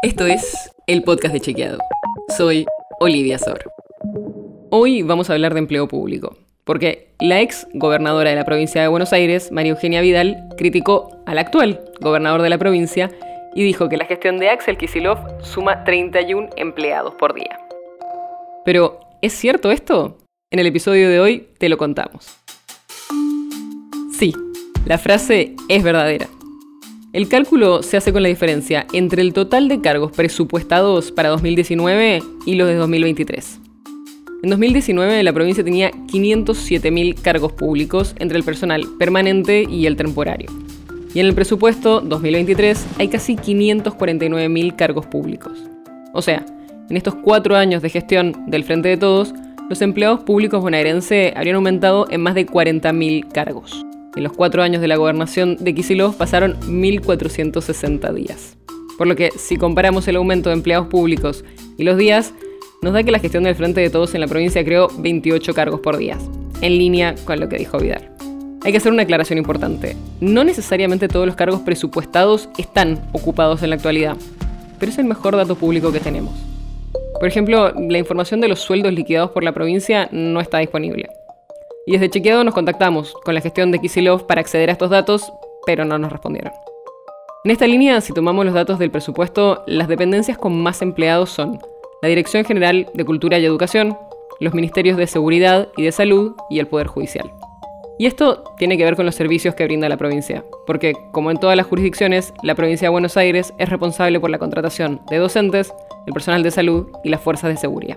Esto es el podcast de Chequeado. Soy Olivia Sor. Hoy vamos a hablar de empleo público, porque la ex gobernadora de la provincia de Buenos Aires, María Eugenia Vidal, criticó al actual gobernador de la provincia y dijo que la gestión de Axel Kisilov suma 31 empleados por día. Pero, ¿es cierto esto? En el episodio de hoy te lo contamos. Sí, la frase es verdadera. El cálculo se hace con la diferencia entre el total de cargos presupuestados para 2019 y los de 2023. En 2019 la provincia tenía 507.000 cargos públicos entre el personal permanente y el temporario. Y en el presupuesto 2023 hay casi 549.000 cargos públicos. O sea, en estos cuatro años de gestión del Frente de Todos, los empleados públicos bonaerense habrían aumentado en más de 40.000 cargos. En los cuatro años de la gobernación de Kisilov pasaron 1.460 días. Por lo que, si comparamos el aumento de empleados públicos y los días, nos da que la gestión del Frente de Todos en la provincia creó 28 cargos por día, en línea con lo que dijo Vidal. Hay que hacer una aclaración importante. No necesariamente todos los cargos presupuestados están ocupados en la actualidad, pero es el mejor dato público que tenemos. Por ejemplo, la información de los sueldos liquidados por la provincia no está disponible. Y desde Chequeado nos contactamos con la gestión de Kisilov para acceder a estos datos, pero no nos respondieron. En esta línea, si tomamos los datos del presupuesto, las dependencias con más empleados son la Dirección General de Cultura y Educación, los Ministerios de Seguridad y de Salud y el Poder Judicial. Y esto tiene que ver con los servicios que brinda la provincia, porque, como en todas las jurisdicciones, la provincia de Buenos Aires es responsable por la contratación de docentes, el personal de salud y las fuerzas de seguridad.